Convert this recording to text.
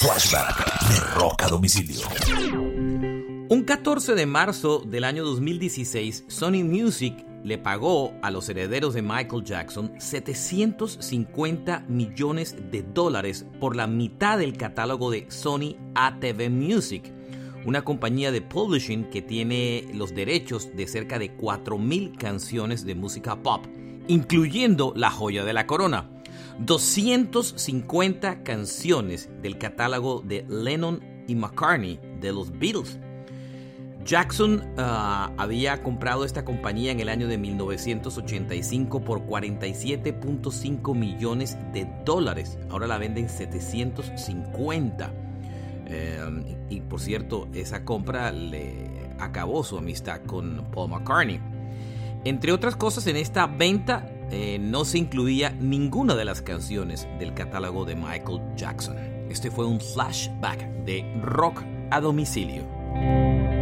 Flashback de Rock a Domicilio. Un 14 de marzo del año 2016, Sony Music le pagó a los herederos de Michael Jackson 750 millones de dólares por la mitad del catálogo de Sony ATV Music, una compañía de publishing que tiene los derechos de cerca de 4.000 canciones de música pop, incluyendo La joya de la corona. 250 canciones del catálogo de Lennon y McCartney de los Beatles Jackson ah, había comprado esta compañía en el año de 1985 por 47.5 millones de dólares. Ahora la venden 750. Em, y por cierto, esa compra le acabó su amistad con Paul McCartney. Entre otras cosas, en esta venta eh, no se incluía ninguna de las canciones del catálogo de Michael Jackson. Este fue un flashback de rock a domicilio.